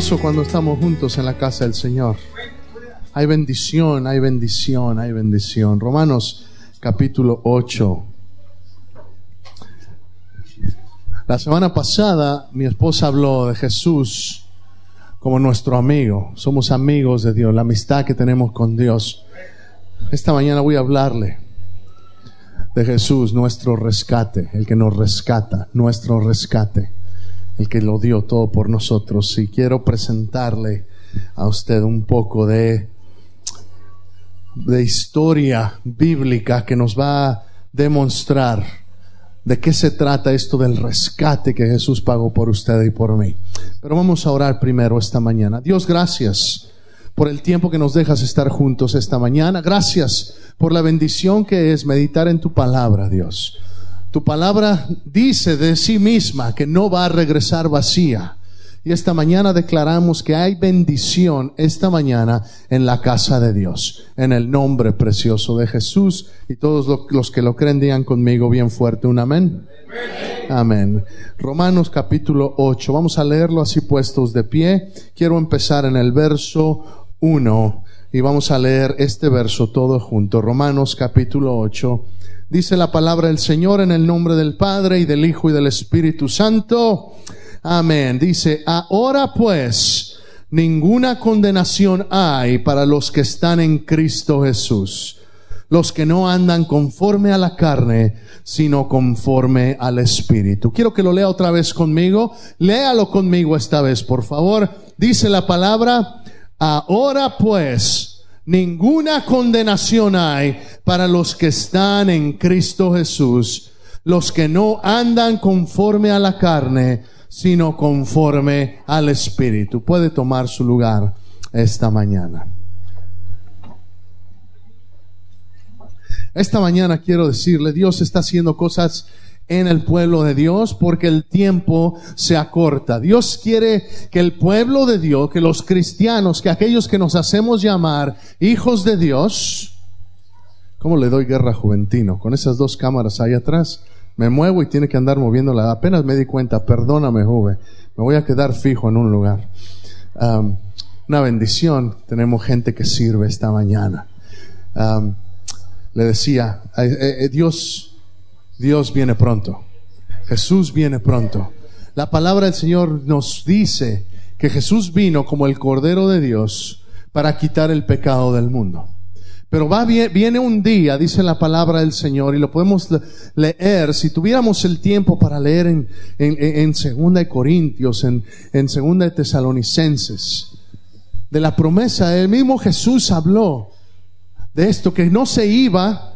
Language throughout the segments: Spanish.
gozo cuando estamos juntos en la casa del Señor. Hay bendición, hay bendición, hay bendición. Romanos capítulo 8. La semana pasada mi esposa habló de Jesús como nuestro amigo. Somos amigos de Dios, la amistad que tenemos con Dios. Esta mañana voy a hablarle de Jesús, nuestro rescate, el que nos rescata, nuestro rescate el que lo dio todo por nosotros. Y quiero presentarle a usted un poco de, de historia bíblica que nos va a demostrar de qué se trata esto del rescate que Jesús pagó por usted y por mí. Pero vamos a orar primero esta mañana. Dios, gracias por el tiempo que nos dejas estar juntos esta mañana. Gracias por la bendición que es meditar en tu palabra, Dios. Tu palabra dice de sí misma que no va a regresar vacía. Y esta mañana declaramos que hay bendición esta mañana en la casa de Dios. En el nombre precioso de Jesús. Y todos los que lo creen digan conmigo bien fuerte un amén. Amén. Romanos capítulo 8. Vamos a leerlo así puestos de pie. Quiero empezar en el verso 1 y vamos a leer este verso todo junto. Romanos capítulo 8 Dice la palabra del Señor en el nombre del Padre y del Hijo y del Espíritu Santo. Amén. Dice, ahora pues, ninguna condenación hay para los que están en Cristo Jesús, los que no andan conforme a la carne, sino conforme al Espíritu. Quiero que lo lea otra vez conmigo. Léalo conmigo esta vez, por favor. Dice la palabra, ahora pues, Ninguna condenación hay para los que están en Cristo Jesús, los que no andan conforme a la carne, sino conforme al Espíritu. Puede tomar su lugar esta mañana. Esta mañana quiero decirle, Dios está haciendo cosas en el pueblo de Dios porque el tiempo se acorta. Dios quiere que el pueblo de Dios, que los cristianos, que aquellos que nos hacemos llamar hijos de Dios, ¿cómo le doy guerra Juventino? Con esas dos cámaras ahí atrás, me muevo y tiene que andar moviéndola. Apenas me di cuenta, perdóname, Juve, me voy a quedar fijo en un lugar. una bendición, tenemos gente que sirve esta mañana. le decía, eh, eh, Dios Dios viene pronto. Jesús viene pronto. La palabra del Señor nos dice que Jesús vino como el Cordero de Dios para quitar el pecado del mundo. Pero va, viene un día, dice la palabra del Señor, y lo podemos leer, si tuviéramos el tiempo para leer en, en, Segunda de Corintios, en, en Segunda de Tesalonicenses, de la promesa, el mismo Jesús habló de esto, que no se iba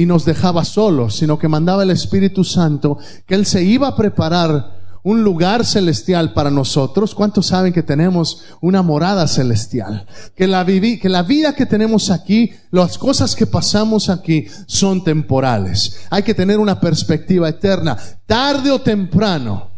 y nos dejaba solos, sino que mandaba el Espíritu Santo, que Él se iba a preparar un lugar celestial para nosotros. ¿Cuántos saben que tenemos una morada celestial? Que la, que la vida que tenemos aquí, las cosas que pasamos aquí son temporales. Hay que tener una perspectiva eterna. Tarde o temprano,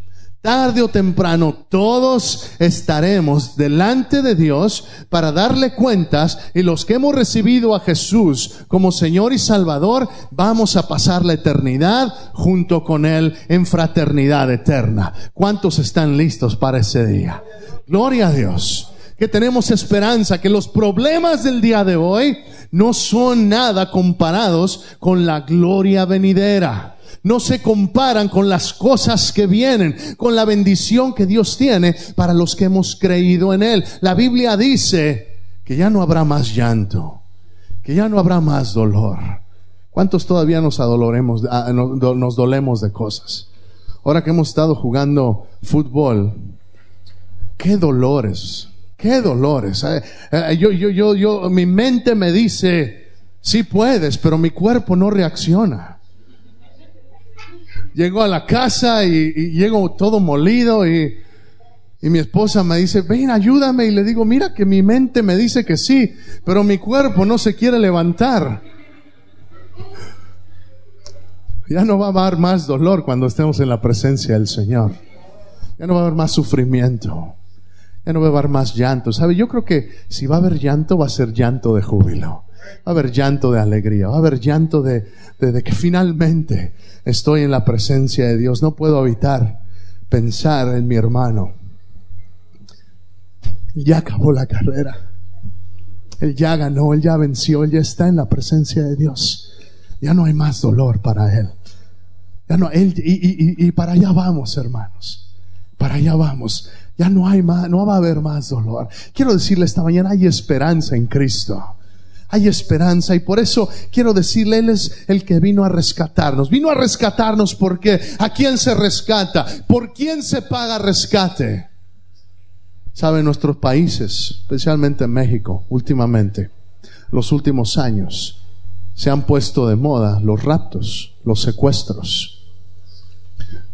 Tarde o temprano todos estaremos delante de Dios para darle cuentas y los que hemos recibido a Jesús como Señor y Salvador vamos a pasar la eternidad junto con Él en fraternidad eterna. ¿Cuántos están listos para ese día? Gloria a Dios. Que tenemos esperanza, que los problemas del día de hoy no son nada comparados con la gloria venidera no se comparan con las cosas que vienen, con la bendición que Dios tiene para los que hemos creído en Él. La Biblia dice que ya no habrá más llanto, que ya no habrá más dolor. ¿Cuántos todavía nos adoloremos, ah, nos dolemos de cosas? Ahora que hemos estado jugando fútbol, qué dolores, qué dolores. Eh, eh, yo, yo, yo, yo, mi mente me dice, sí puedes, pero mi cuerpo no reacciona. Llego a la casa y, llego todo molido y, y mi esposa me dice, ven, ayúdame. Y le digo, mira que mi mente me dice que sí, pero mi cuerpo no se quiere levantar. Ya no va a haber más dolor cuando estemos en la presencia del Señor. Ya no va a haber más sufrimiento. Ya no va a haber más llanto. ¿Sabe? Yo creo que si va a haber llanto, va a ser llanto de júbilo. Va a haber llanto de alegría. Va a haber llanto de, que finalmente estoy en la presencia de Dios. No puedo evitar pensar en mi hermano. Ya acabó la carrera. Él ya ganó, Él ya venció, Él ya está en la presencia de Dios. Ya no hay más dolor para Él. Ya no, él, y, y para allá vamos, hermanos. Para allá vamos. Ya no hay más, no va a haber más dolor. Quiero decirle esta mañana, hay esperanza en Cristo hay esperanza y por eso quiero decirle, Él es el que vino a rescatarnos. Vino a rescatarnos porque ¿a quién se rescata? ¿Por quién se paga rescate? Sabe, nuestros países, especialmente en México, últimamente, los últimos años, se han puesto de moda los raptos, los secuestros.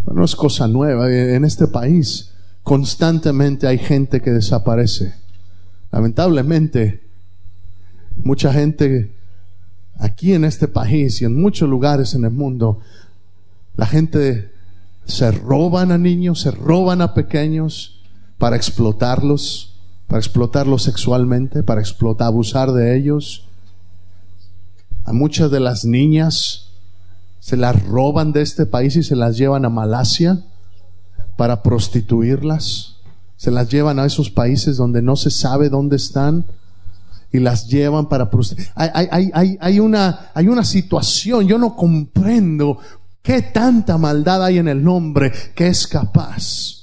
No es cosa nueva. En este país constantemente hay gente que desaparece. Lamentablemente, Mucha gente aquí en este país y en muchos lugares en el mundo, la gente se roban a niños, se roban a pequeños para explotarlos, para explotarlos sexualmente, para explotar, abusar de ellos. A muchas de las niñas se las roban de este país y se las llevan a Malasia para prostituirlas. Se las llevan a esos países donde no se sabe dónde están y las llevan para hay, hay, hay, hay, una, hay una situación, yo no comprendo qué tanta maldad hay en el hombre que es capaz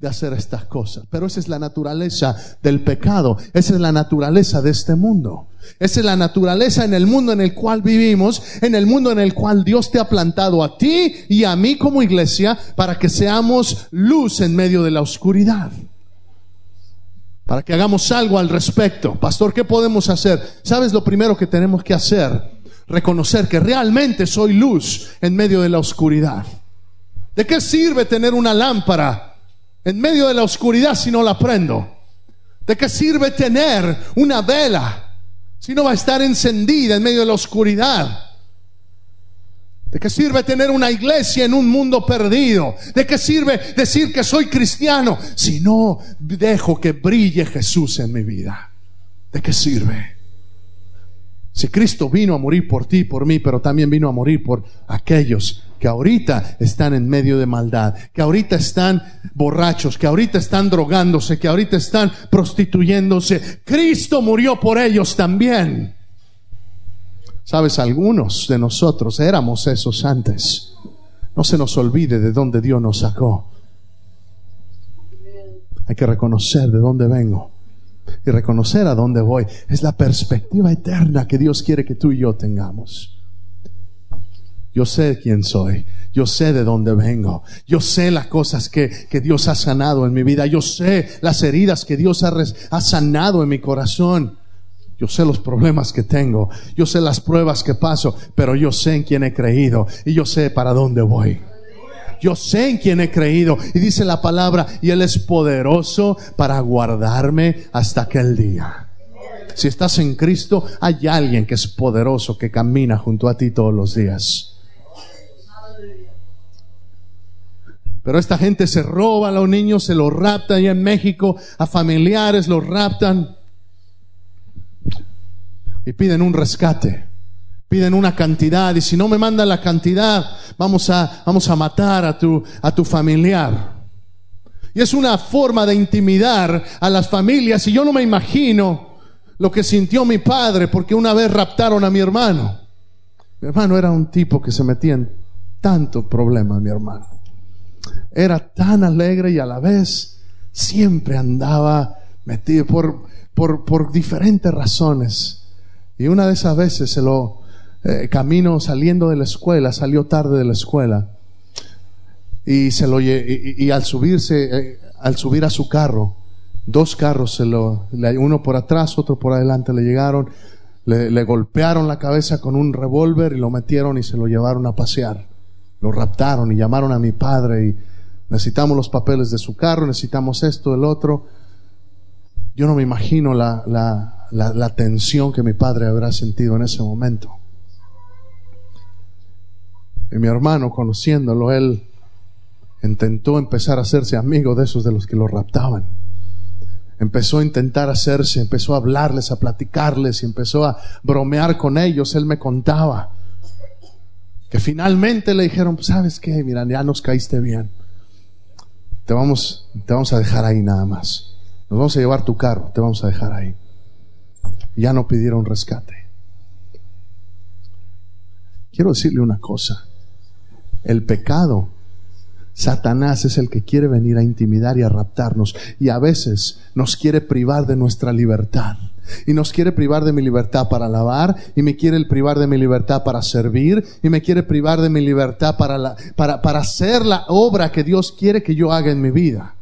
de hacer estas cosas. Pero esa es la naturaleza del pecado, esa es la naturaleza de este mundo. Esa es la naturaleza en el mundo en el cual vivimos, en el mundo en el cual Dios te ha plantado a ti y a mí como iglesia para que seamos luz en medio de la oscuridad para que hagamos algo al respecto. Pastor, ¿qué podemos hacer? ¿Sabes lo primero que tenemos que hacer? Reconocer que realmente soy luz en medio de la oscuridad. ¿De qué sirve tener una lámpara en medio de la oscuridad si no la prendo? ¿De qué sirve tener una vela si no va a estar encendida en medio de la oscuridad? ¿De qué sirve tener una iglesia en un mundo perdido? ¿De qué sirve decir que soy cristiano si no dejo que brille Jesús en mi vida? ¿De qué sirve? Si Cristo vino a morir por ti, por mí, pero también vino a morir por aquellos que ahorita están en medio de maldad, que ahorita están borrachos, que ahorita están drogándose, que ahorita están prostituyéndose. Cristo murió por ellos también. Sabes, algunos de nosotros éramos esos antes. No se nos olvide de dónde Dios nos sacó. Hay que reconocer de dónde vengo y reconocer a dónde voy. Es la perspectiva eterna que Dios quiere que tú y yo tengamos. Yo sé quién soy. Yo sé de dónde vengo. Yo sé las cosas que, que Dios ha sanado en mi vida. Yo sé las heridas que Dios ha, ha sanado en mi corazón. Yo sé los problemas que tengo, yo sé las pruebas que paso, pero yo sé en quién he creído y yo sé para dónde voy. Yo sé en quién he creído. Y dice la palabra, y Él es poderoso para guardarme hasta aquel día. Si estás en Cristo, hay alguien que es poderoso, que camina junto a ti todos los días. Pero esta gente se roba a los niños, se los raptan y en México a familiares los raptan y piden un rescate. Piden una cantidad y si no me mandan la cantidad, vamos a, vamos a matar a tu, a tu familiar. Y es una forma de intimidar a las familias y yo no me imagino lo que sintió mi padre porque una vez raptaron a mi hermano. Mi hermano era un tipo que se metía en tanto problema, mi hermano. Era tan alegre y a la vez siempre andaba metido por, por, por diferentes razones y una de esas veces se lo eh, camino saliendo de la escuela, salió tarde de la escuela. Y se lo y, al subirse, eh, al subir a su carro, dos carros se lo, uno por atrás, otro por adelante le llegaron, le, le golpearon la cabeza con un revólver y lo metieron y se lo llevaron a pasear. Lo raptaron y llamaron a mi padre y necesitamos los papeles de su carro, necesitamos esto, el otro. Yo no me imagino la, la, la, tensión que mi padre habrá sentido en ese momento. Y mi hermano, conociéndolo, él intentó empezar a hacerse amigo de esos de los que lo raptaban. Empezó a intentar hacerse, empezó a hablarles, a platicarles y empezó a bromear con ellos. Él me contaba que finalmente le dijeron, ¿sabes qué? Mira, ya nos caíste bien. Te vamos, te vamos a dejar ahí nada más nos vamos a llevar tu carro, te vamos a dejar ahí. Ya no pidieron rescate. Quiero decirle una cosa, el pecado, Satanás es el que quiere venir a intimidar y a raptarnos y a veces nos quiere privar de nuestra libertad. Y nos quiere privar de mi libertad para alabar, y me quiere privar de mi libertad para servir, y me quiere privar de mi libertad para, la, para, para hacer la obra que Dios quiere que yo haga en mi vida.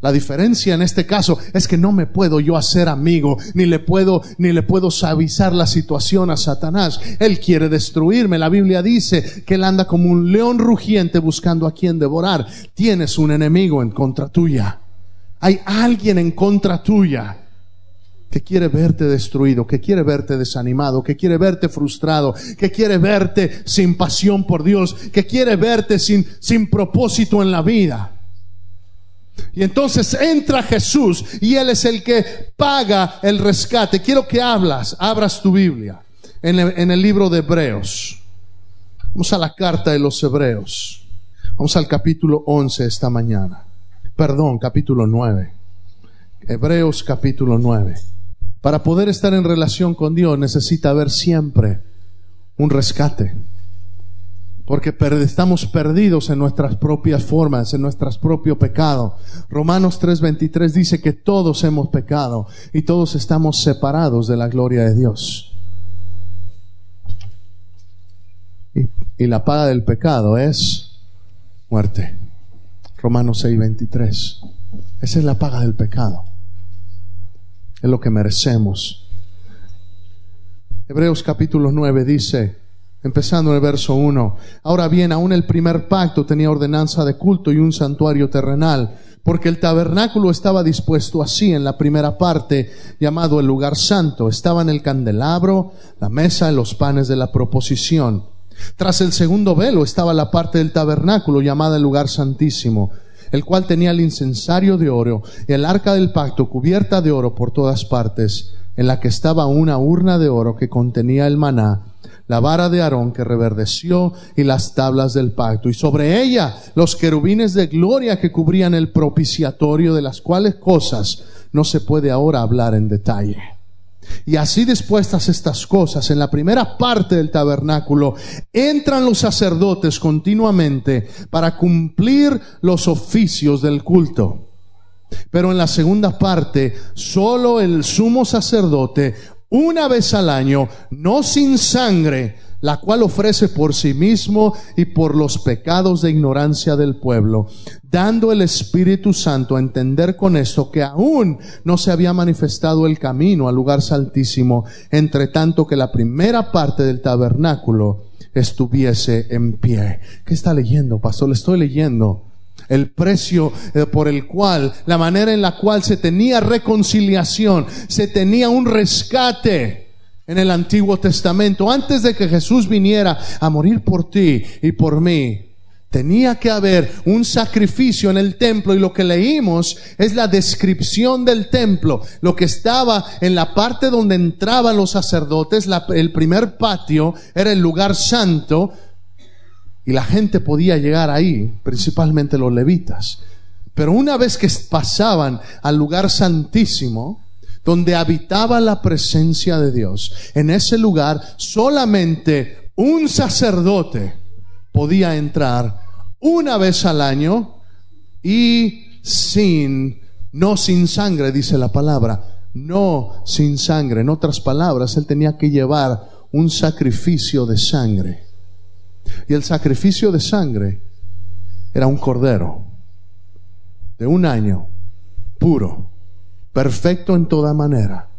La diferencia en este caso es que no me puedo yo hacer amigo, ni le puedo, ni le puedo suavizar la situación a Satanás. Él quiere destruirme. La Biblia dice que él anda como un león rugiente buscando a quien devorar. Tienes un enemigo en contra tuya. Hay alguien en contra tuya que quiere verte destruido, que quiere verte desanimado, que quiere verte frustrado, que quiere verte sin pasión por Dios, que quiere verte sin, sin propósito en la vida. Y entonces entra Jesús y Él es el que paga el rescate. Quiero que hablas, abras tu Biblia en el, en el libro de Hebreos. Vamos a la carta de los Hebreos. Vamos al capítulo 11 esta mañana. Perdón, capítulo 9. Hebreos capítulo 9. Para poder estar en relación con Dios necesita haber siempre un rescate. Porque estamos perdidos en nuestras propias formas, en nuestros propios pecados. Romanos 3:23 dice que todos hemos pecado y todos estamos separados de la gloria de Dios. Y, y la paga del pecado es muerte. Romanos 6:23. Esa es la paga del pecado es lo que merecemos. Hebreos capítulo 9 dice, empezando en el verso 1, ahora bien, aún el primer pacto tenía ordenanza de culto y un santuario terrenal, porque el tabernáculo estaba dispuesto así en la primera parte, llamado el lugar santo, estaba en el candelabro, la mesa y los panes de la proposición. Tras el segundo velo estaba la parte del tabernáculo llamada el lugar santísimo el cual tenía el incensario de oro y el arca del pacto cubierta de oro por todas partes, en la que estaba una urna de oro que contenía el maná, la vara de Aarón que reverdeció y las tablas del pacto, y sobre ella los querubines de gloria que cubrían el propiciatorio, de las cuales cosas no se puede ahora hablar en detalle. Y así dispuestas estas cosas, en la primera parte del tabernáculo, entran los sacerdotes continuamente para cumplir los oficios del culto. Pero en la segunda parte, solo el sumo sacerdote, una vez al año, no sin sangre, la cual ofrece por sí mismo y por los pecados de ignorancia del pueblo, dando el Espíritu Santo a entender con esto que aún no se había manifestado el camino al lugar santísimo, entre tanto que la primera parte del tabernáculo estuviese en pie. ¿Qué está leyendo, pastor? Le estoy leyendo el precio eh, por el cual, la manera en la cual se tenía reconciliación, se tenía un rescate en el Antiguo Testamento, antes de que Jesús viniera a morir por ti y por mí, tenía que haber un sacrificio en el templo y lo que leímos es la descripción del templo. Lo que estaba en la parte donde entraban los sacerdotes, el primer patio era el lugar santo y la gente podía llegar ahí, principalmente los levitas. Pero una vez que pasaban al lugar santísimo, donde habitaba la presencia de Dios. En ese lugar solamente un sacerdote podía entrar una vez al año y sin, no sin sangre, dice la palabra, no sin sangre. En otras palabras, él tenía que llevar un sacrificio de sangre. Y el sacrificio de sangre era un cordero de un año puro perfecto en toda manera.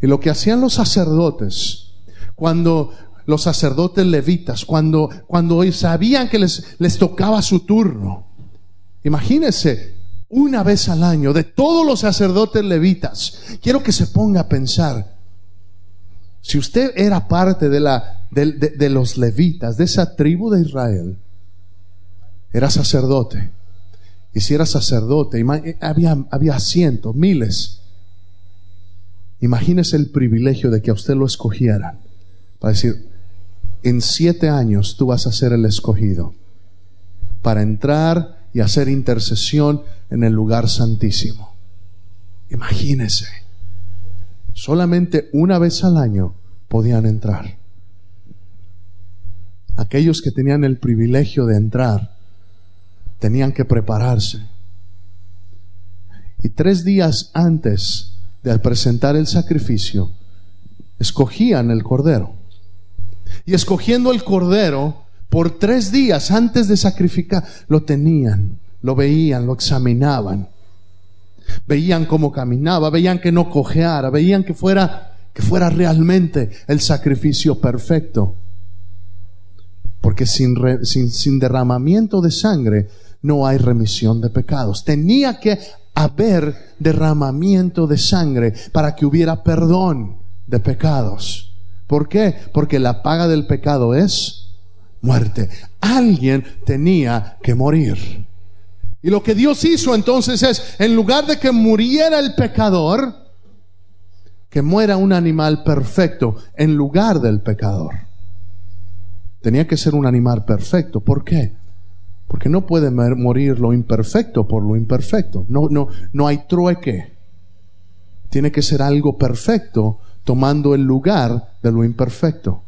Y lo que hacían los sacerdotes, cuando los sacerdotes levitas, cuando, cuando sabían que les, les tocaba su turno, imagínense, una vez al año, de todos los sacerdotes levitas, quiero que se ponga a pensar, si usted era parte de, la, de, de los levitas, de esa tribu de Israel, era sacerdote. Y si era sacerdote, había, había cientos, miles Imagínese el privilegio de que a usted lo escogieran para decir, en siete años tú vas a ser el escogido para entrar y hacer intercesión en el lugar santísimo. Imagínese. Solamente una vez al año podían entrar. Aquellos que tenían el privilegio de entrar tenían que prepararse. Y tres días antes de presentar el sacrificio, escogían el cordero. Y escogiendo el cordero, por tres días antes de sacrificar, lo tenían, lo veían, lo examinaban. Veían cómo caminaba, veían que no cojeara, veían que fuera, que fuera realmente el sacrificio perfecto. Porque sin, sin, sin derramamiento de sangre no hay remisión de pecados. Tenía que haber derramamiento de sangre para que hubiera perdón de pecados. ¿Por qué? Porque la paga del pecado es muerte. Alguien tenía que morir. Y lo que Dios hizo entonces es, en lugar de que muriera el pecador, que muera un animal perfecto en lugar del pecador. Tenía que ser un animal perfecto. ¿Por qué? Porque no puede morir lo imperfecto por lo imperfecto. No, no, no hay trueque. Tiene que ser algo perfecto tomando el lugar de lo imperfecto.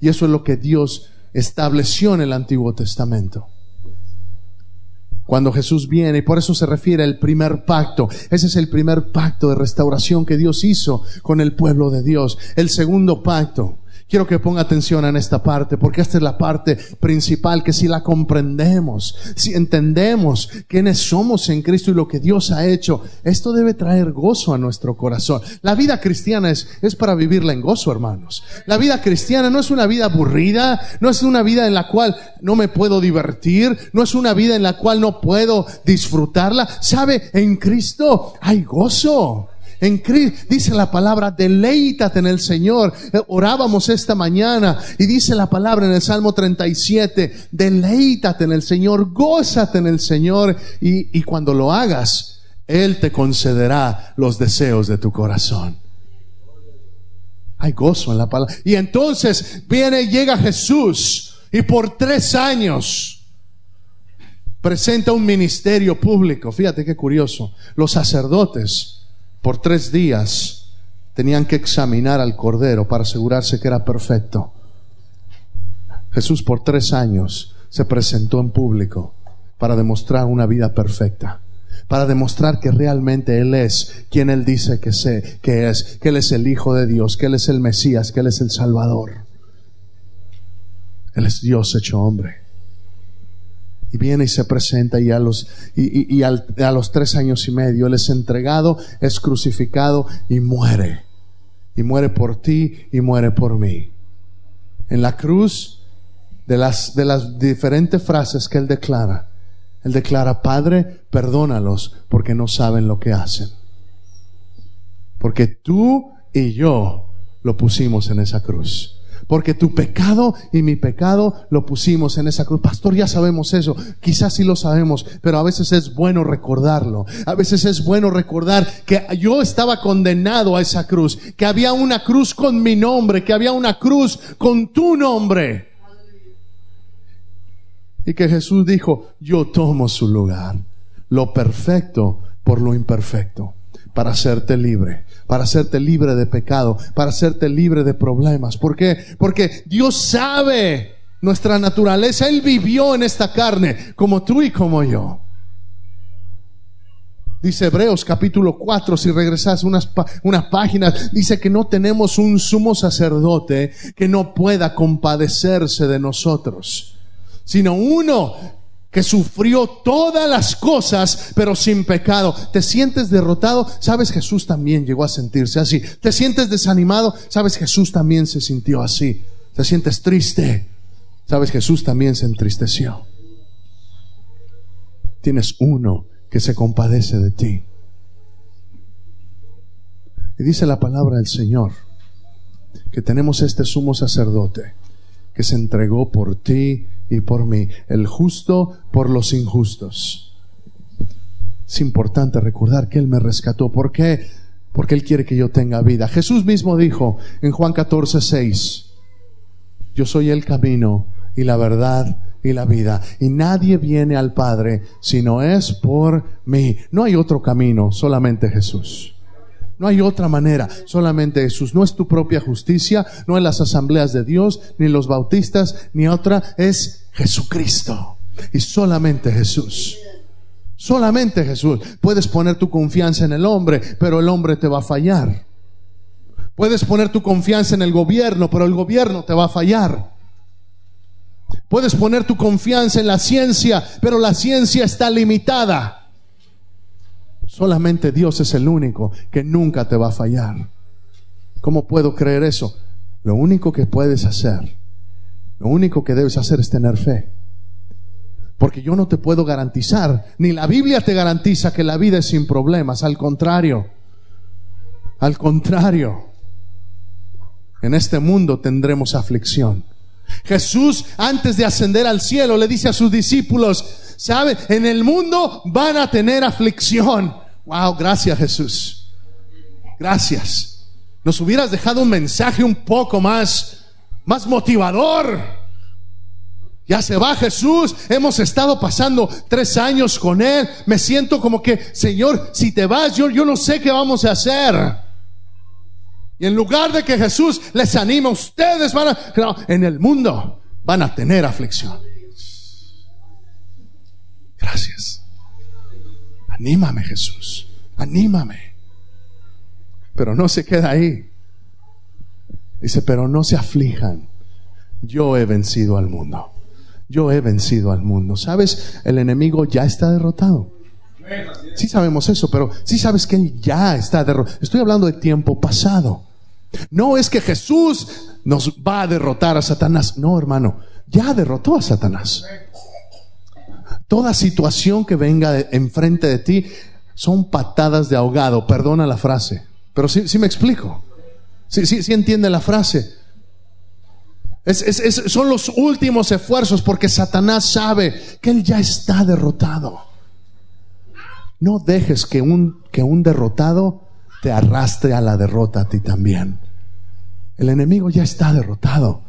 Y eso es lo que Dios estableció en el Antiguo Testamento. Cuando Jesús viene, y por eso se refiere al primer pacto. Ese es el primer pacto de restauración que Dios hizo con el pueblo de Dios. El segundo pacto Quiero que ponga atención en esta parte, porque esta es la parte principal que si la comprendemos, si entendemos quiénes somos en Cristo y lo que Dios ha hecho, esto debe traer gozo a nuestro corazón. La vida cristiana es, es para vivirla en gozo, hermanos. La vida cristiana no es una vida aburrida, no es una vida en la cual no me puedo divertir, no es una vida en la cual no puedo disfrutarla. ¿Sabe? En Cristo hay gozo. En Cristo, dice la palabra, deleítate en el Señor. Eh, orábamos esta mañana y dice la palabra en el Salmo 37, deleítate en el Señor, gózate en el Señor y, y cuando lo hagas, Él te concederá los deseos de tu corazón. Hay gozo en la palabra. Y entonces viene, llega Jesús y por tres años presenta un ministerio público. Fíjate qué curioso. Los sacerdotes por tres días tenían que examinar al Cordero para asegurarse que era perfecto. Jesús por tres años se presentó en público para demostrar una vida perfecta, para demostrar que realmente Él es quien Él dice que, sé, que es, que Él es el Hijo de Dios, que Él es el Mesías, que Él es el Salvador. Él es Dios hecho hombre. Y viene y se presenta y a los, y, a los tres años y medio Él es entregado, es crucificado y muere. Y muere por ti y muere por mí. En la cruz, de las, de las diferentes frases que Él declara, Él declara, Padre, perdónalos porque no saben lo que hacen. Porque tú y yo lo pusimos en esa cruz. Porque tu pecado y mi pecado lo pusimos en esa cruz. Pastor, ya sabemos eso. Quizás sí lo sabemos, pero a veces es bueno recordarlo. A veces es bueno recordar que yo estaba condenado a esa cruz, que había una cruz con mi nombre, que había una cruz con tu nombre. Y que Jesús dijo, yo tomo su lugar, lo perfecto por lo imperfecto, para hacerte libre para hacerte libre de pecado, para hacerte libre de problemas. ¿Por qué? Porque Dios sabe nuestra naturaleza. Él vivió en esta carne, como tú y como yo. Dice Hebreos capítulo 4, si regresas unas, unas páginas, dice que no tenemos un sumo sacerdote que no pueda compadecerse de nosotros, sino uno que sufrió todas las cosas, pero sin pecado. ¿Te sientes derrotado? Sabes, Jesús también llegó a sentirse así. ¿Te sientes desanimado? Sabes, Jesús también se sintió así. ¿Te sientes triste? Sabes, Jesús también se entristeció. Tienes uno que se compadece de ti. Y dice la palabra del Señor que tenemos este sumo sacerdote que se entregó por ti y por mí, el justo por los injustos. Es importante recordar que Él me rescató. ¿Por qué? Porque Él quiere que yo tenga vida. Jesús mismo dijo en Juan 14, 6, yo soy el camino y la verdad y la vida. Y nadie viene al Padre si no es por mí. No hay otro camino, solamente Jesús. No hay otra manera, solamente Jesús. No es tu propia justicia, no es las asambleas de Dios, ni los bautistas, ni otra, es Jesucristo. Y solamente Jesús. Solamente Jesús. Puedes poner tu confianza en el hombre, pero el hombre te va a fallar. Puedes poner tu confianza en el gobierno, pero el gobierno te va a fallar. Puedes poner tu confianza en la ciencia, pero la ciencia está limitada. Solamente Dios es el único que nunca te va a fallar. ¿Cómo puedo creer eso? Lo único que puedes hacer, lo único que debes hacer es tener fe. Porque yo no te puedo garantizar, ni la Biblia te garantiza que la vida es sin problemas, al contrario, al contrario, en este mundo tendremos aflicción. Jesús, antes de ascender al cielo, le dice a sus discípulos, ¿sabe? En el mundo van a tener aflicción. Wow, gracias Jesús. Gracias. Nos hubieras dejado un mensaje un poco más, más motivador. Ya se va Jesús, hemos estado pasando tres años con Él, me siento como que, Señor, si te vas, yo, yo no sé qué vamos a hacer. Y en lugar de que Jesús les anima, ustedes van a, en el mundo van a tener aflicción. Gracias. Anímame Jesús, anímame. Pero no se queda ahí. Dice, pero no se aflijan. Yo he vencido al mundo. Yo he vencido al mundo. ¿Sabes? El enemigo ya está derrotado. Sí sabemos eso, pero sí sabes que Él ya está derrotado. Estoy hablando de tiempo pasado. No es que Jesús nos va a derrotar a Satanás. No, hermano, ya derrotó a Satanás. Toda situación que venga enfrente de ti son patadas de ahogado. Perdona la frase. Pero sí, me explico. Sí, sí, sí entiende la frase. son los últimos esfuerzos porque Satanás sabe que él ya está derrotado. No dejes que un, que un derrotado te arrastre a la derrota a ti también. El enemigo ya está derrotado.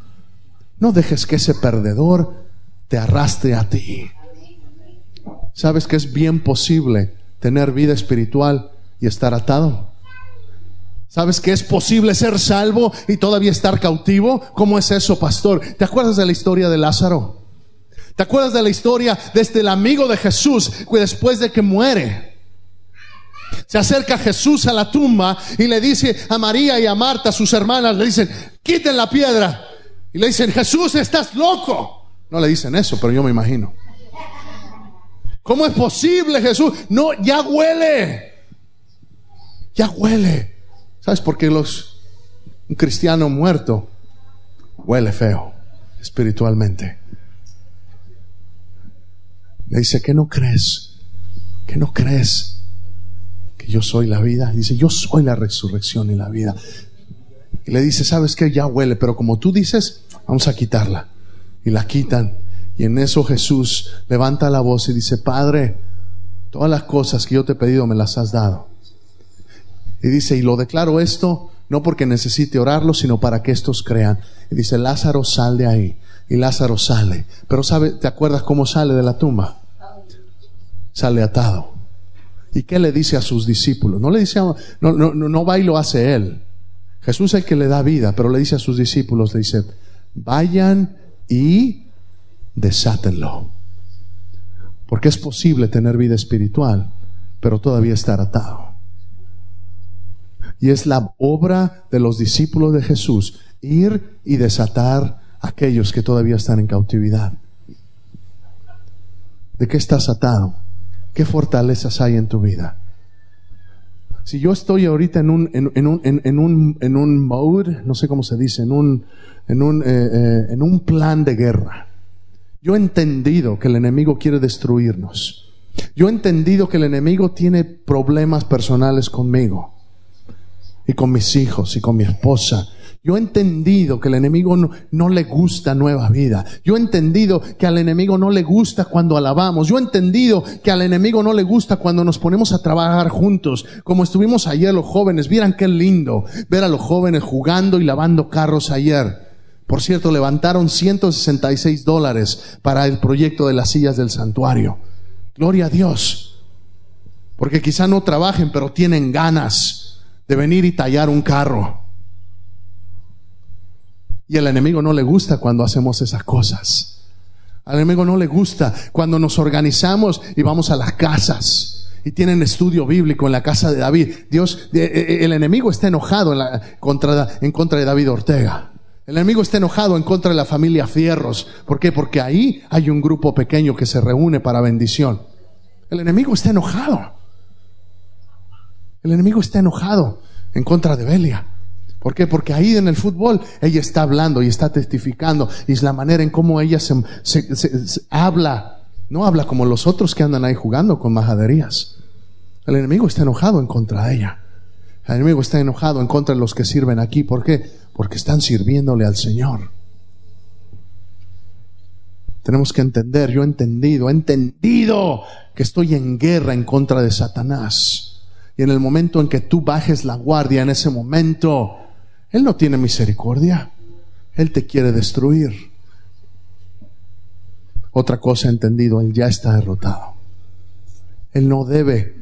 No dejes que ese perdedor te arrastre a ti. ¿Sabes que es bien posible tener vida espiritual y estar atado? ¿Sabes que es posible ser salvo y todavía estar cautivo? ¿Cómo es eso, pastor? ¿Te acuerdas de la historia de Lázaro? ¿Te acuerdas de la historia de este el amigo de Jesús que después de que muere? Se acerca Jesús a la tumba y le dice a María y a Marta, sus hermanas, le dicen, quiten la piedra. Y le dicen, Jesús, estás loco. No le dicen eso, pero yo me imagino. ¿Cómo es posible, Jesús? No, ya huele. Ya huele. ¿Sabes por qué los, un cristiano muerto huele feo espiritualmente? Le dice, ¿qué no crees? ¿Qué no crees? Que yo soy la vida. Dice, yo soy la resurrección y la vida. Y le dice, ¿sabes qué? Ya huele, pero como tú dices, vamos a quitarla. Y la quitan. Y en eso Jesús levanta la voz y dice, Padre, todas las cosas que yo te he pedido me las has dado. Y dice, y lo declaro esto no porque necesite orarlo, sino para que estos crean. Y dice, Lázaro sal de ahí. Y Lázaro sale. Pero sabe, ¿te acuerdas cómo sale de la tumba? Sale atado. ¿Y qué le dice a sus discípulos? No le dice, no, no, no, va y lo hace él. Jesús es el que le da vida, pero le dice a sus discípulos, le dice, vayan y desátenlo. Porque es posible tener vida espiritual, pero todavía estar atado. Y es la obra de los discípulos de Jesús ir y desatar a aquellos que todavía están en cautividad. ¿De qué estás atado? ¿Qué fortalezas hay en tu vida? Si yo estoy ahorita en un, en, un, en, un, en un mode, no sé cómo se dice, en un, en un, eh, eh, en un plan de guerra, yo he entendido que el enemigo quiere destruirnos. Yo he entendido que el enemigo tiene problemas personales conmigo y con mis hijos y con mi esposa. Yo he entendido que el enemigo no, le gusta nueva vida. Yo he entendido que al enemigo no le gusta cuando alabamos. Yo he entendido que al enemigo no le gusta cuando nos ponemos a trabajar juntos. Como estuvimos ayer los jóvenes. Vieran qué lindo ver a los jóvenes jugando y lavando carros ayer. Por cierto, levantaron 166 dólares para el proyecto de las sillas del santuario. Gloria a Dios. Porque quizá no trabajen, pero tienen ganas de venir y tallar un carro. Y al enemigo no le gusta cuando hacemos esas cosas. Al enemigo no le gusta cuando nos organizamos y vamos a las casas y tienen estudio bíblico en la casa de David. Dios, eh, eh, el enemigo está enojado en, en contra de David Ortega. El enemigo está enojado en contra de la familia Fierros. ¿Por qué? Porque ahí hay un grupo pequeño que se reúne para bendición. El enemigo está enojado. El enemigo está enojado en contra de Belia. ¿Por qué? Porque ahí en el fútbol ella está hablando y está testificando y es la manera en cómo ella se, habla. No habla como los otros que andan ahí jugando con majaderías. El enemigo está enojado en contra de ella. El enemigo está enojado en contra de los que sirven aquí. ¿Por qué? Porque están sirviéndole al Señor. Tenemos que entender, yo he entendido, he entendido que estoy en guerra en contra de Satanás. Y en el momento en que tú bajes la guardia, en ese momento, él no tiene misericordia. Él te quiere destruir. Otra cosa entendido, Él ya está derrotado. Él no debe,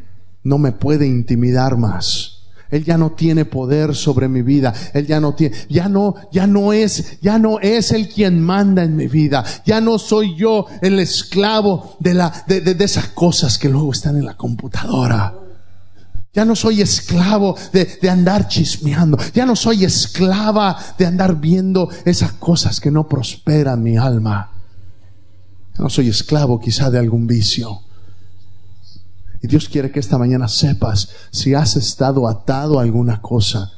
no me puede intimidar más. Él ya no tiene poder sobre mi vida. Él ya no tiene, ya no, ya no es, ya no es el quien manda en mi vida. Ya no soy yo el esclavo de la, de, de esas cosas que luego están en la computadora. Ya no soy esclavo de, andar chismeando. Ya no soy esclava de andar viendo esas cosas que no prosperan mi alma. Ya no soy esclavo quizá de algún vicio. Y Dios quiere que esta mañana sepas si has estado atado a alguna cosa.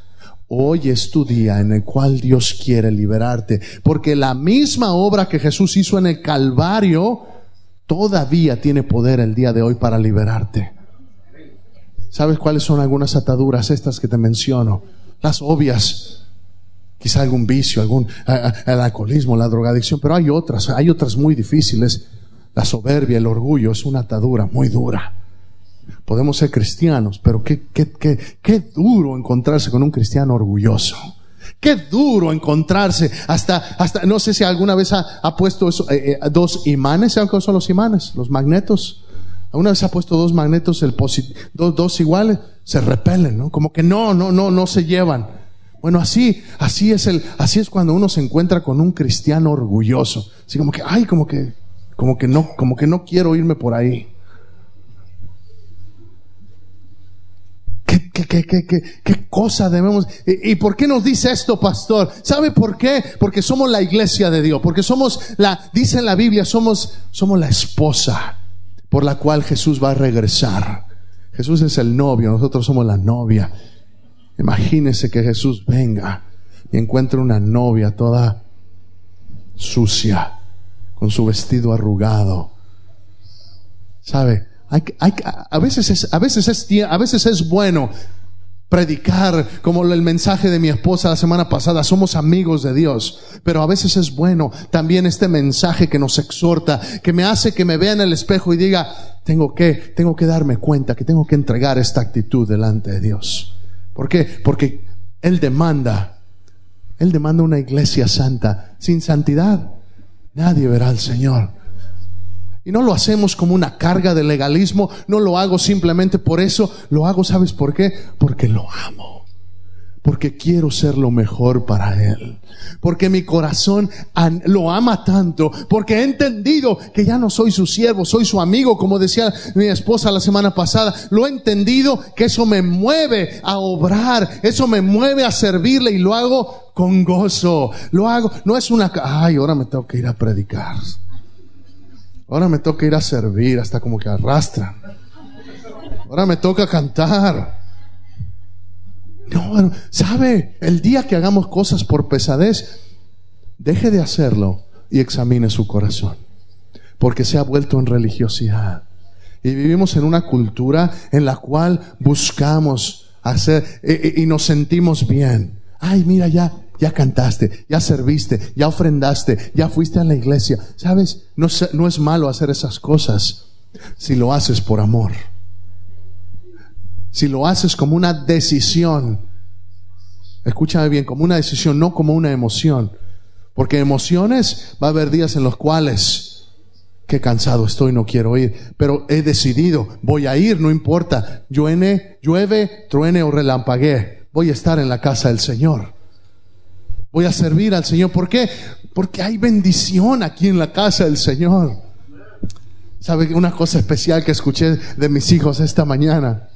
Hoy es tu día en el cual Dios quiere liberarte. Porque la misma obra que Jesús hizo en el Calvario todavía tiene poder el día de hoy para liberarte. ¿Sabes cuáles son algunas ataduras estas que te menciono? Las obvias. Quizá algún vicio, algún alcoholismo, la drogadicción, pero hay otras, hay otras muy difíciles. La soberbia, el orgullo es una atadura muy dura. Podemos ser cristianos, pero qué, qué, qué, qué duro encontrarse con un cristiano orgulloso. Qué duro encontrarse hasta, hasta, no sé si alguna vez ha, puesto eh, eh, dos imanes, ¿saben qué son los imanes? Los magnetos. Una vez ha puesto dos magnetos, el dos, dos iguales, se repelen, ¿no? Como que no, no, no, no se llevan. Bueno, así, así es el, así es cuando uno se encuentra con un cristiano orgulloso. Así como que, ay, como que, como que no, como que no quiero irme por ahí. ¿Qué, qué, qué, qué, qué, cosa debemos? ¿Y, ¿Y, por qué nos dice esto, pastor? ¿Sabe por qué? Porque somos la iglesia de Dios. Porque somos la, dice en la Biblia, somos, somos la esposa por la cual Jesús va a regresar. Jesús es el novio, nosotros somos la novia. Imagínese que Jesús venga y encuentre una novia toda sucia, con su vestido arrugado. ¿Sabe? Hay, hay, a, veces es, a, veces es, a veces es bueno predicar como el mensaje de mi esposa la semana pasada, somos amigos de Dios, pero a veces es bueno también este mensaje que nos exhorta, que me hace que me vea en el espejo y diga, tengo que, tengo que darme cuenta que tengo que entregar esta actitud delante de Dios. ¿Por qué? Porque Él demanda, Él demanda una iglesia santa. Sin santidad, nadie verá al Señor. Y no lo hacemos como una carga de legalismo, no lo hago simplemente por eso, lo hago, ¿sabes por qué? Porque lo amo. Porque quiero ser lo mejor para Él. Porque mi corazón lo ama tanto. Porque he entendido que ya no soy su siervo, soy su amigo, como decía mi esposa la semana pasada. Lo he entendido que eso me mueve a obrar, eso me mueve a servirle y lo hago con gozo. Lo hago, no es una, ay, ahora me tengo que ir a predicar. Ahora me toca ir a servir, hasta como que arrastran. Ahora me toca cantar. No, ¿sabe? El día que hagamos cosas por pesadez, deje de hacerlo y examine su corazón. Porque se ha vuelto en religiosidad. Y vivimos en una cultura en la cual buscamos hacer y, y nos sentimos bien. Ay, mira ya, ya cantaste, ya serviste, ya ofrendaste, ya fuiste a la iglesia. ¿Sabes? No, es malo hacer esas cosas si lo haces por amor. Si lo haces como una decisión. Escúchame bien, como una decisión, no como una emoción. Porque emociones va a haber días en los cuales, qué cansado estoy, no quiero ir, pero he decidido, voy a ir, no importa, llueve, llueve, truene o relampaguee, voy a estar en la casa del Señor. Voy a servir al Señor. ¿Por qué? Porque hay bendición aquí en la casa del Señor. ¿Sabe una cosa especial que escuché de mis hijos esta mañana?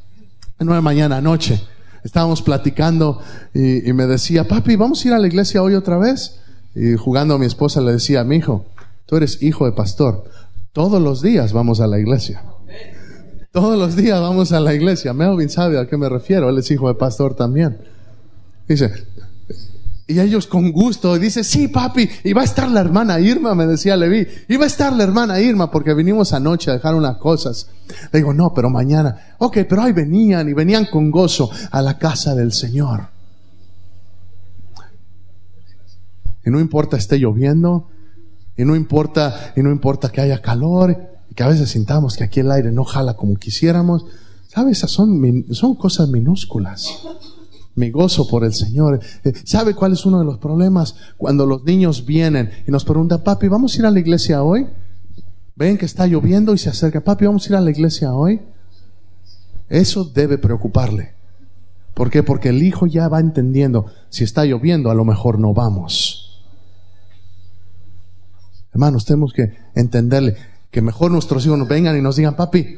No de mañana, anoche. Estábamos platicando y, me decía, papi, ¿vamos a ir a la iglesia hoy otra vez? Y jugando a mi esposa le decía, mi hijo, tú eres hijo de pastor. Todos los días vamos a la iglesia. Todos los días vamos a la iglesia. Melvin sabe a qué me refiero. Él es hijo de pastor también. Dice, y ellos con gusto, dice, sí, papi, y va a estar la hermana Irma, me decía Levi, iba a estar la hermana Irma porque vinimos anoche a dejar unas cosas. Le digo, no, pero mañana, ok, pero ahí venían y venían con gozo a la casa del Señor. Y no importa esté lloviendo, y no importa, y no importa que haya calor, y que a veces sintamos que aquí el aire no jala como quisiéramos. ¿Sabes? Son, son cosas minúsculas mi gozo por el Señor. Eh, ¿Sabe cuál es uno de los problemas? Cuando los niños vienen y nos preguntan, papi, ¿vamos a ir a la iglesia hoy? Ven que está lloviendo y se acerca, papi, ¿vamos a ir a la iglesia hoy? Eso debe preocuparle. ¿Por qué? Porque el hijo ya va entendiendo, si está lloviendo, a lo mejor no vamos. Hermanos, tenemos que entenderle que mejor nuestros hijos nos vengan y nos digan, papi,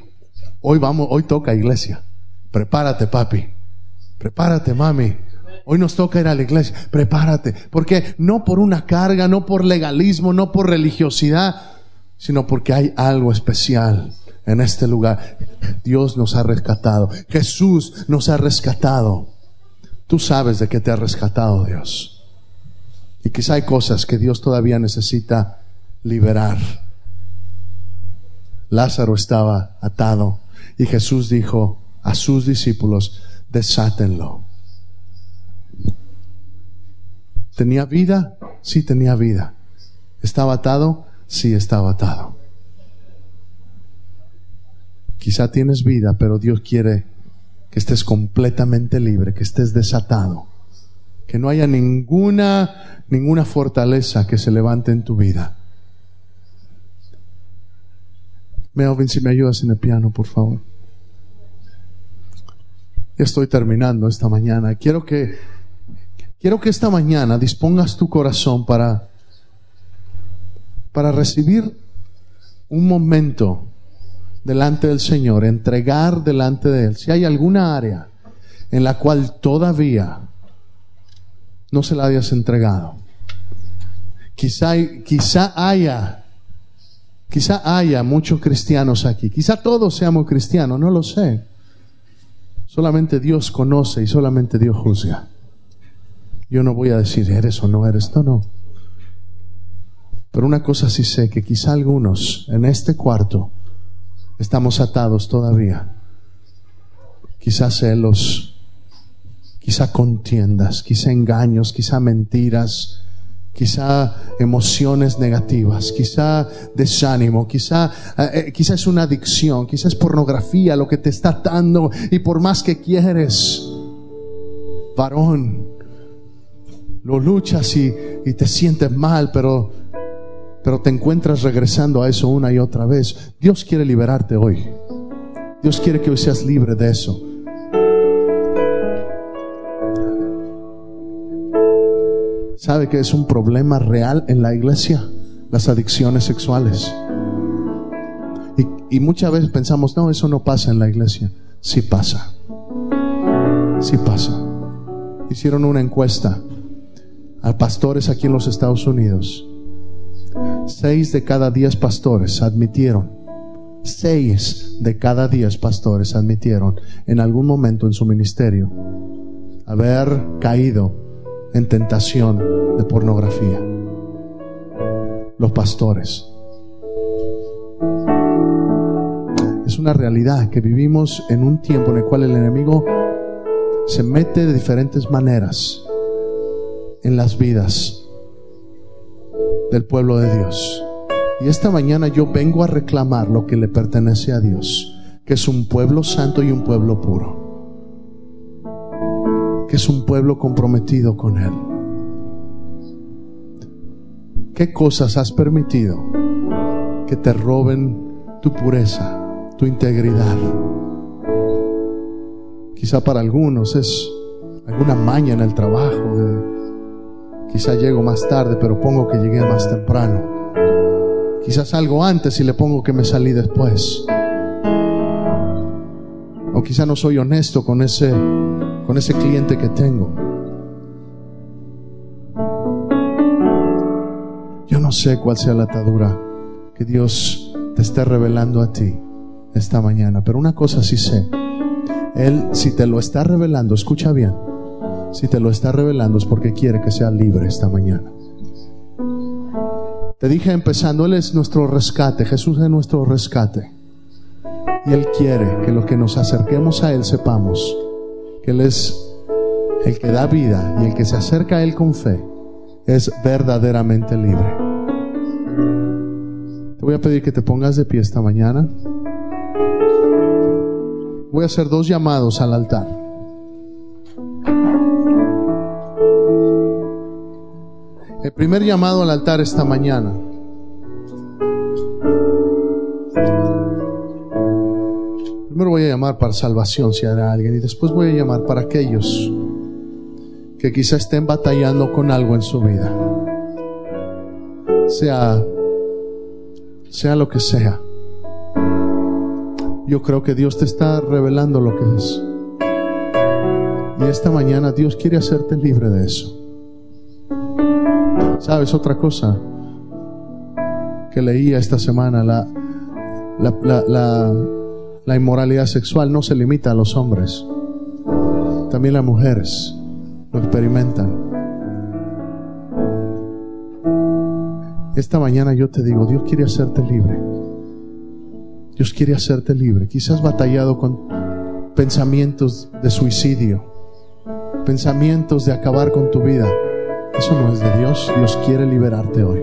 hoy vamos, hoy toca iglesia. Prepárate, papi. Prepárate, mami. Hoy nos toca ir a la iglesia. Prepárate. Porque no por una carga, no por legalismo, no por religiosidad, sino porque hay algo especial en este lugar. Dios nos ha rescatado. Jesús nos ha rescatado. Tú sabes de qué te ha rescatado Dios. Y quizá hay cosas que Dios todavía necesita liberar. Lázaro estaba atado y Jesús dijo a sus discípulos, desátenlo. ¿Tenía vida? Sí, tenía vida. ¿Estaba atado? Sí, estaba atado. Quizá tienes vida, pero Dios quiere que estés completamente libre, que estés desatado, que no haya ninguna ninguna fortaleza que se levante en tu vida. Melvin, si me ayudas en el piano, por favor estoy terminando esta mañana. Quiero que, quiero que esta mañana dispongas tu corazón para, para recibir un momento delante del Señor, entregar delante de Él. Si hay alguna área en la cual todavía no se la hayas entregado, quizá, quizá haya, quizá haya muchos cristianos aquí, quizá todos seamos cristianos, no lo sé. Solamente Dios conoce y solamente Dios juzga. Yo no voy a decir eres o no eres, no, no. Pero una cosa sí sé, que quizá algunos en este cuarto estamos atados todavía. Quizá celos, quizá contiendas, quizá engaños, quizá mentiras, quizá emociones negativas, quizá desánimo, quizá, eh, eh, quizá es una adicción, quizá es pornografía lo que te está atando y por más que quieres, varón, lo luchas y, y te sientes mal, pero, pero te encuentras regresando a eso una y otra vez. Dios quiere liberarte hoy. Dios quiere que hoy seas libre de eso. ¿Sabe que es un problema real en la iglesia? Las adicciones sexuales. Y, muchas veces pensamos, no, eso no pasa en la iglesia. Sí pasa. Sí pasa. Hicieron una encuesta a pastores aquí en los Estados Unidos. Seis de cada diez pastores admitieron, seis de cada diez pastores admitieron en algún momento en su ministerio haber caído en tentación de pornografía. Los pastores. Es una realidad que vivimos en un tiempo en el cual el enemigo se mete de diferentes maneras en las vidas del pueblo de Dios. Y esta mañana yo vengo a reclamar lo que le pertenece a Dios, que es un pueblo santo y un pueblo puro que es un pueblo comprometido con Él. ¿Qué cosas has permitido que te roben tu pureza, tu integridad? Quizá para algunos es alguna maña en el trabajo. quizá llego más tarde, pero pongo que llegué más temprano. Quizás algo antes y le pongo que me salí después. O quizá no soy honesto con ese, con ese cliente que tengo. Yo no sé cuál sea la atadura que Dios te esté revelando a ti esta mañana, pero una cosa sí sé. Él, si te lo está revelando, escucha bien, si te lo está revelando es porque quiere que sea libre esta mañana. Te dije empezando, Él es nuestro rescate, Jesús es nuestro rescate. Y Él quiere que los que nos acerquemos a Él sepamos que Él es el que da vida y el que se acerca a Él con fe es verdaderamente libre. Te voy a pedir que te pongas de pie esta mañana. Voy a hacer dos llamados al altar. El primer llamado al altar esta mañana. Primero voy a llamar para salvación si hay alguien y después voy a llamar para aquellos que quizá estén batallando con algo en su vida. Sea sea lo que sea. Yo creo que Dios te está revelando lo que es. Y esta mañana Dios quiere hacerte libre de eso. ¿Sabes otra cosa? Que leía esta semana, la, la, la, inmoralidad sexual no se limita a los hombres. También las mujeres lo experimentan. Esta mañana yo te digo, Dios quiere hacerte libre. Dios quiere hacerte libre. Quizás batallado con pensamientos de suicidio, pensamientos de acabar con tu vida. Eso no es de Dios. Dios quiere liberarte hoy.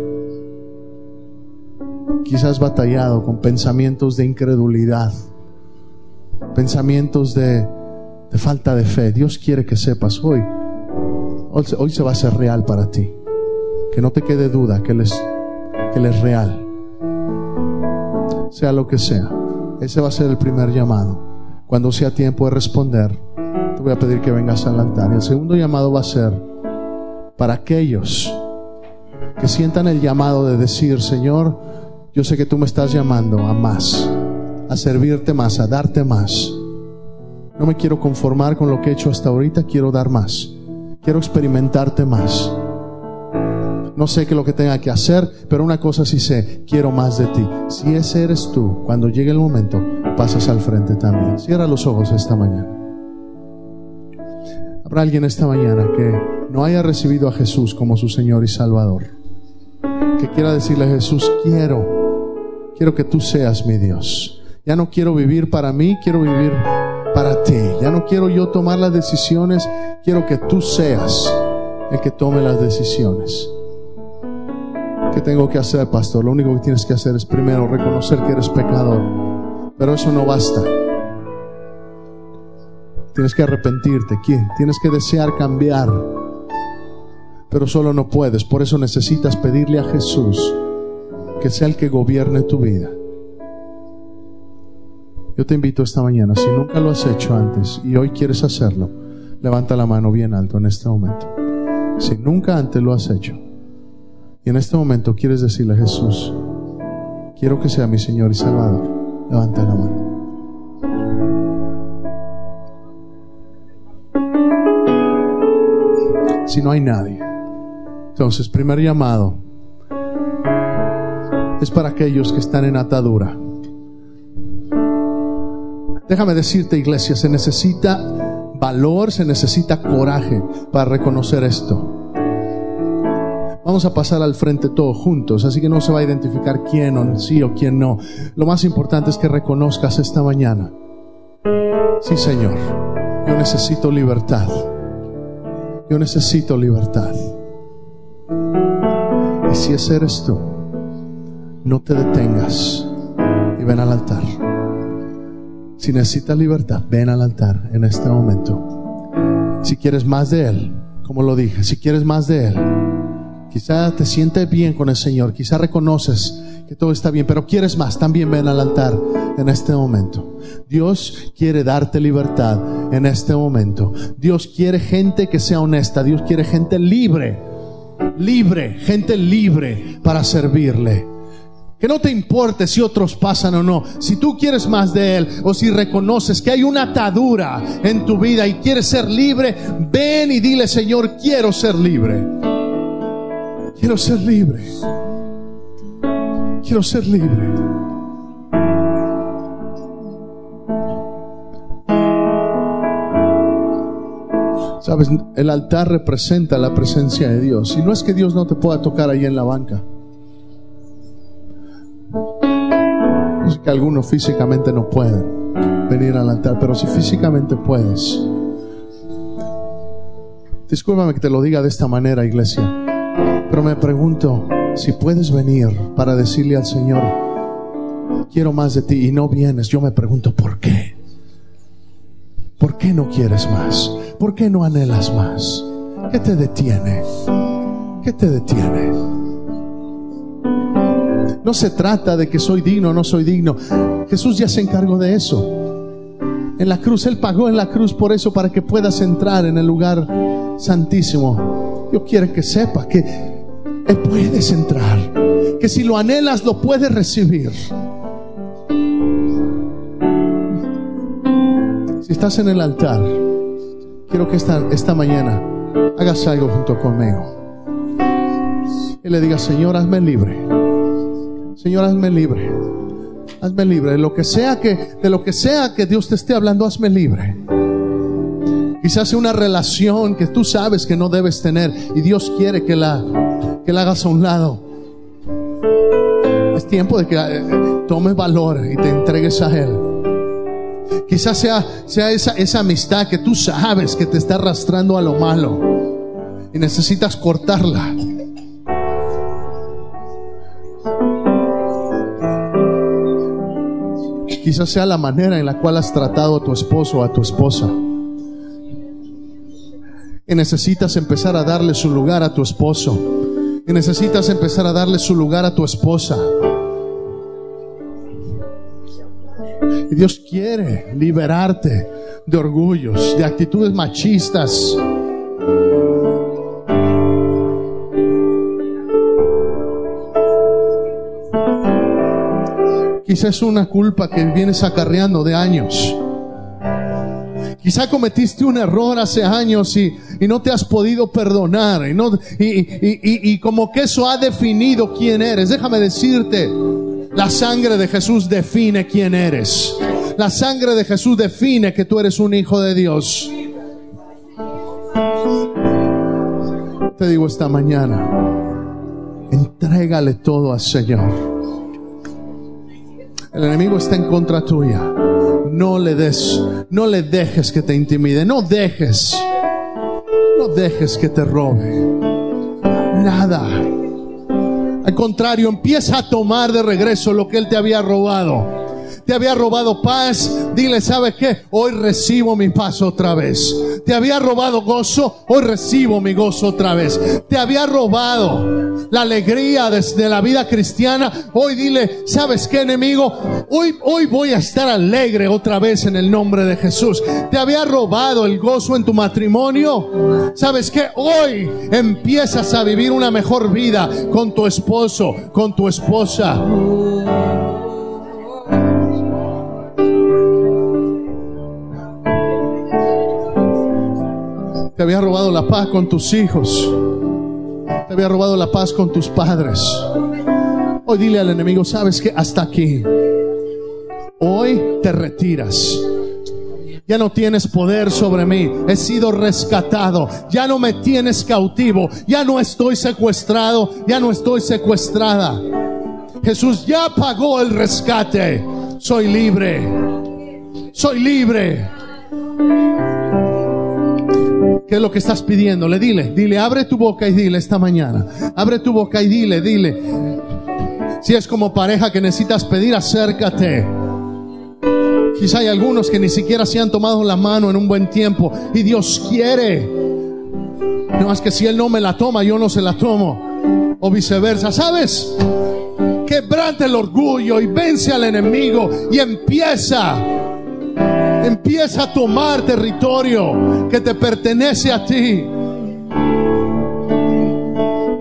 Quizás batallado con pensamientos de incredulidad, pensamientos de, falta de fe. Dios quiere que sepas hoy, hoy se va a hacer real para ti. Que no te quede duda que Él es, que es real. Sea lo que sea. Ese va a ser el primer llamado. Cuando sea tiempo de responder, te voy a pedir que vengas al altar. El segundo llamado va a ser para aquellos que sientan el llamado de decir, Señor, yo sé que tú me estás llamando a más, a servirte más, a darte más. No me quiero conformar con lo que he hecho hasta ahorita, quiero dar más. Quiero experimentarte más. No sé qué es lo que tenga que hacer, pero una cosa sí sé, quiero más de ti. Si ese eres tú, cuando llegue el momento, pasas al frente también. Cierra los ojos esta mañana. Habrá alguien esta mañana que no haya recibido a Jesús como su Señor y Salvador. Que quiera decirle a Jesús, quiero, quiero que tú seas mi Dios. Ya no quiero vivir para mí, quiero vivir para ti. Ya no quiero yo tomar las decisiones, quiero que tú seas el que tome las decisiones. ¿Qué tengo que hacer, pastor? Lo único que tienes que hacer es primero reconocer que eres pecador. Pero eso no basta. Tienes que arrepentirte, tienes que desear cambiar, pero solo no puedes. Por eso necesitas pedirle a Jesús que sea el que gobierne tu vida. Yo te invito esta mañana, si nunca lo has hecho antes y hoy quieres hacerlo, levanta la mano bien alto en este momento. Si nunca antes lo has hecho y en este momento quieres decirle a Jesús, quiero que sea mi Señor y Salvador, levanta la mano. si no hay nadie. Entonces, primer llamado es para aquellos que están en atadura. Déjame decirte, iglesia, se necesita valor, se necesita coraje para reconocer esto. Vamos a pasar al frente todos juntos, así que no se va a identificar quién o sí o quién no. Lo más importante es que reconozcas esta mañana. Sí, Señor, yo necesito libertad. Yo necesito libertad. Y si ese eres tú, no te detengas y ven al altar. Si necesitas libertad, ven al altar en este momento. Si quieres más de Él, como lo dije, si quieres más de Él, Quizá te sientes bien con el Señor, quizá reconoces que todo está bien, pero quieres más, también ven al altar en este momento. Dios quiere darte libertad en este momento. Dios quiere gente que sea honesta, Dios quiere gente libre, libre, gente libre para servirle. Que no te importe si otros pasan o no. Si tú quieres más de Él o si reconoces que hay una atadura en tu vida y quieres ser libre, ven y dile, Señor, quiero ser libre. Quiero ser libre. Quiero ser libre. Sabes, el altar representa la presencia de Dios. Y no es que Dios no te pueda tocar ahí en la banca. Que algunos físicamente no pueden venir al altar, pero si físicamente puedes. Discúlpame que te lo diga de esta manera, iglesia, pero me pregunto si puedes venir para decirle al Señor, quiero más de ti y no vienes. Yo me pregunto, ¿por qué? ¿Por qué no quieres más? ¿Por qué no anhelas más? ¿Qué te detiene? ¿Qué te detiene? No se trata de que soy digno o no soy digno. Jesús ya se encargó de eso. En la cruz, Él pagó en la cruz por eso, para que puedas entrar en el lugar santísimo. Yo quiero que sepas que puedes entrar, que si lo anhelas lo puedes recibir. Si estás en el altar, quiero que esta, esta mañana hagas algo junto conmigo. Y le digas, Señor, hazme libre. Señor, hazme libre. Hazme libre. De lo que sea que, de lo que sea que Dios te esté hablando, hazme libre. Quizás sea una relación que tú sabes que no debes tener y Dios quiere que la, que la hagas a un lado. Es tiempo de que eh, tomes valor y te entregues a Él. Quizás sea, sea esa, esa amistad que tú sabes que te está arrastrando a lo malo y necesitas cortarla. Quizás sea la manera en la cual has tratado a tu esposo o a tu esposa. Y necesitas empezar a darle su lugar a tu esposo. Y necesitas empezar a darle su lugar a tu esposa. Y Dios quiere liberarte de orgullos, de actitudes machistas. Quizás es una culpa que vienes acarreando de años. Quizá cometiste un error hace años y, no te has podido perdonar y, no, y, y como que eso ha definido quién eres. Déjame decirte, la sangre de Jesús define quién eres. La sangre de Jesús define que tú eres un hijo de Dios. Te digo esta mañana, entrégale todo al Señor. El enemigo está en contra tuya. No le des, no le dejes que te intimide, no dejes, no dejes que te robe. Nada. Al contrario, empieza a tomar de regreso lo que él te había robado te había robado paz, dile, ¿sabes qué? Hoy recibo mi paz otra vez. Te había robado gozo, hoy recibo mi gozo otra vez. Te había robado la alegría desde la vida cristiana, hoy dile, ¿sabes qué enemigo? Hoy, hoy voy a estar alegre otra vez en el nombre de Jesús. Te había robado el gozo en tu matrimonio. ¿Sabes qué? Hoy empiezas a vivir una mejor vida con tu esposo, con tu esposa. Te había robado la paz con tus hijos. Te había robado la paz con tus padres. Hoy dile al enemigo, sabes que hasta aquí. Hoy te retiras. Ya no tienes poder sobre mí. He sido rescatado. Ya no me tienes cautivo. Ya no estoy secuestrado. Ya no estoy secuestrada. Jesús ya pagó el rescate. Soy libre. Soy libre. ¿Qué es lo que estás pidiendo? Le dile, dile, abre tu boca y dile esta mañana. Abre tu boca y dile, dile. Si es como pareja que necesitas pedir, acércate. Quizá hay algunos que ni siquiera se han tomado la mano en un buen tiempo y Dios quiere. No más que si Él no me la toma, yo no se la tomo. O viceversa, ¿sabes? Quebrante el orgullo y vence al enemigo y empieza empieza a tomar territorio que te pertenece a ti.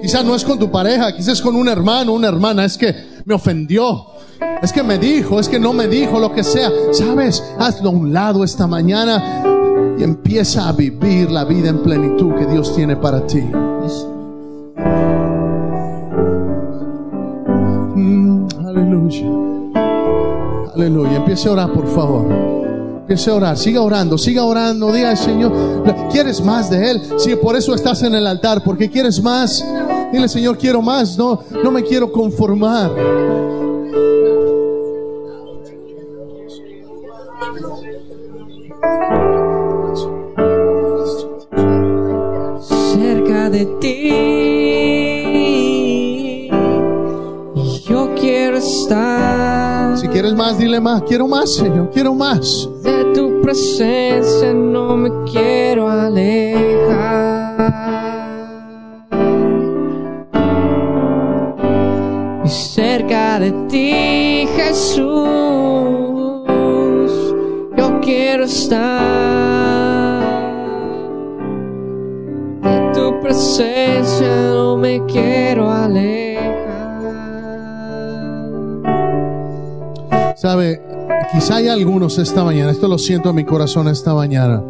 Quizás no es con tu pareja, quizás es con un hermano, una hermana, es que me ofendió, es que me dijo, es que no me dijo, lo que sea. Sabes, hazlo a un lado esta mañana y empieza a vivir la vida en plenitud que Dios tiene para ti. Mm, aleluya. Aleluya. Empiece a orar, por favor. Empiece a orar, siga orando, siga orando, diga al Señor, ¿quieres más de Él? Si por eso estás en el altar, porque quieres más. Dile, Señor, quiero más, no, no me quiero conformar. cerca de ti. Yo quiero estar. Quieres más, dile más. Quiero más, Señor. Quiero más. De tu presencia no me quiero alejar. Y cerca de ti, Jesús, yo quiero estar. De tu presencia no me quiero alejar. Quizá hay algunos esta mañana, esto lo siento en mi corazón esta mañana.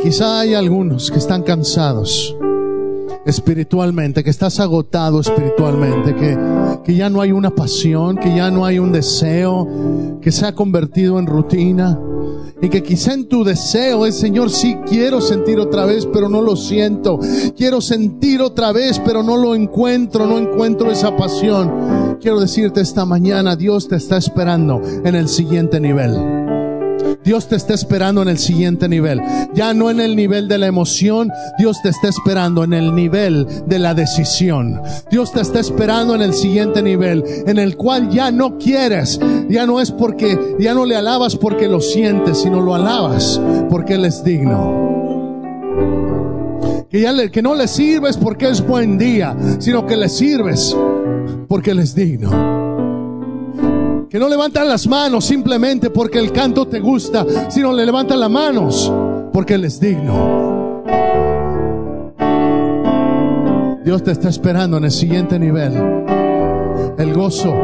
Quizá hay algunos que están cansados espiritualmente, que estás agotado espiritualmente, que, que ya no hay una pasión, que ya no hay un deseo, que se ha convertido en rutina. Y que quizá en tu deseo es, Señor, sí quiero sentir otra vez, pero no lo siento. Quiero sentir otra vez, pero no lo encuentro, no encuentro esa pasión. Quiero decirte esta mañana, Dios te está esperando en el siguiente nivel. Dios te está esperando en el siguiente nivel. Ya no en el nivel de la emoción, Dios te está esperando en el nivel de la decisión. Dios te está esperando en el siguiente nivel, en el cual ya no quieres, ya no es porque, ya no le alabas porque lo sientes, sino lo alabas porque Él es digno. Que, ya le- que no le sirves porque es buen día, sino que le sirves porque Él es digno. Que no levantan las manos simplemente porque el canto te gusta, sino le levantan las manos porque Él es digno. Dios te está esperando en el siguiente nivel. El gozo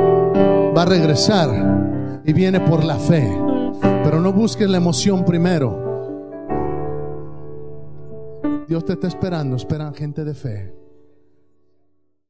va a regresar y viene por la fe. Pero no busques la emoción primero. Dios te está esperando, esperan gente de fe.